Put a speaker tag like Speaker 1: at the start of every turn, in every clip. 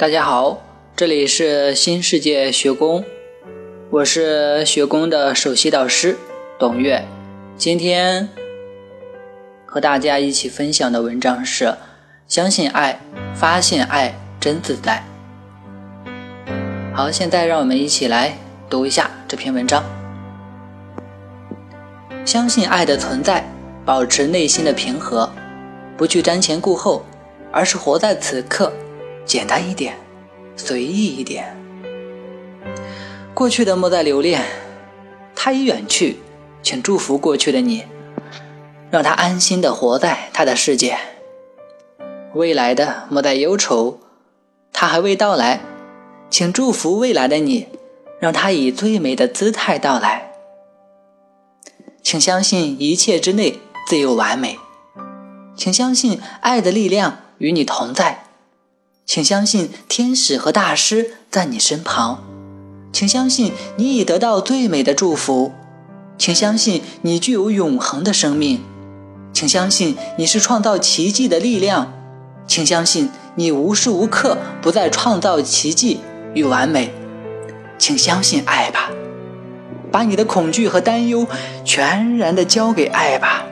Speaker 1: 大家好，这里是新世界学宫，我是学宫的首席导师董月。今天和大家一起分享的文章是：相信爱，发现爱真自在。好，现在让我们一起来读一下这篇文章。相信爱的存在，保持内心的平和，不去瞻前顾后，而是活在此刻。简单一点，随意一点。过去的莫再留恋，他已远去，请祝福过去的你，让他安心的活在他的世界。未来的莫再忧愁，他还未到来，请祝福未来的你，让他以最美的姿态到来。请相信一切之内自有完美，请相信爱的力量与你同在。请相信天使和大师在你身旁，请相信你已得到最美的祝福，请相信你具有永恒的生命，请相信你是创造奇迹的力量，请相信你无时无刻不在创造奇迹与完美，请相信爱吧，把你的恐惧和担忧全然的交给爱吧，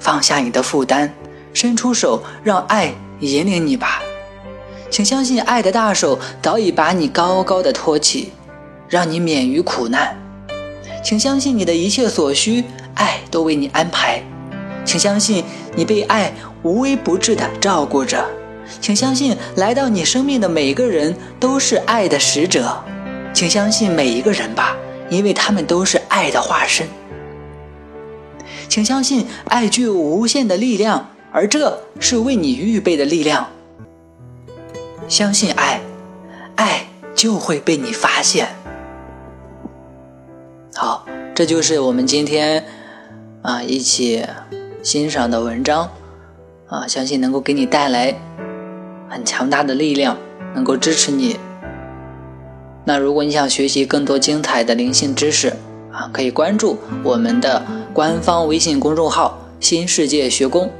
Speaker 1: 放下你的负担，伸出手让爱。引领你吧，请相信爱的大手早已把你高高的托起，让你免于苦难。请相信你的一切所需，爱都为你安排。请相信你被爱无微不至的照顾着。请相信来到你生命的每一个人都是爱的使者。请相信每一个人吧，因为他们都是爱的化身。请相信爱具有无限的力量。而这是为你预备的力量。相信爱，爱就会被你发现。好，这就是我们今天啊一起欣赏的文章啊，相信能够给你带来很强大的力量，能够支持你。那如果你想学习更多精彩的灵性知识啊，可以关注我们的官方微信公众号“新世界学宫”。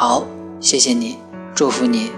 Speaker 1: 好，谢谢你，祝福你。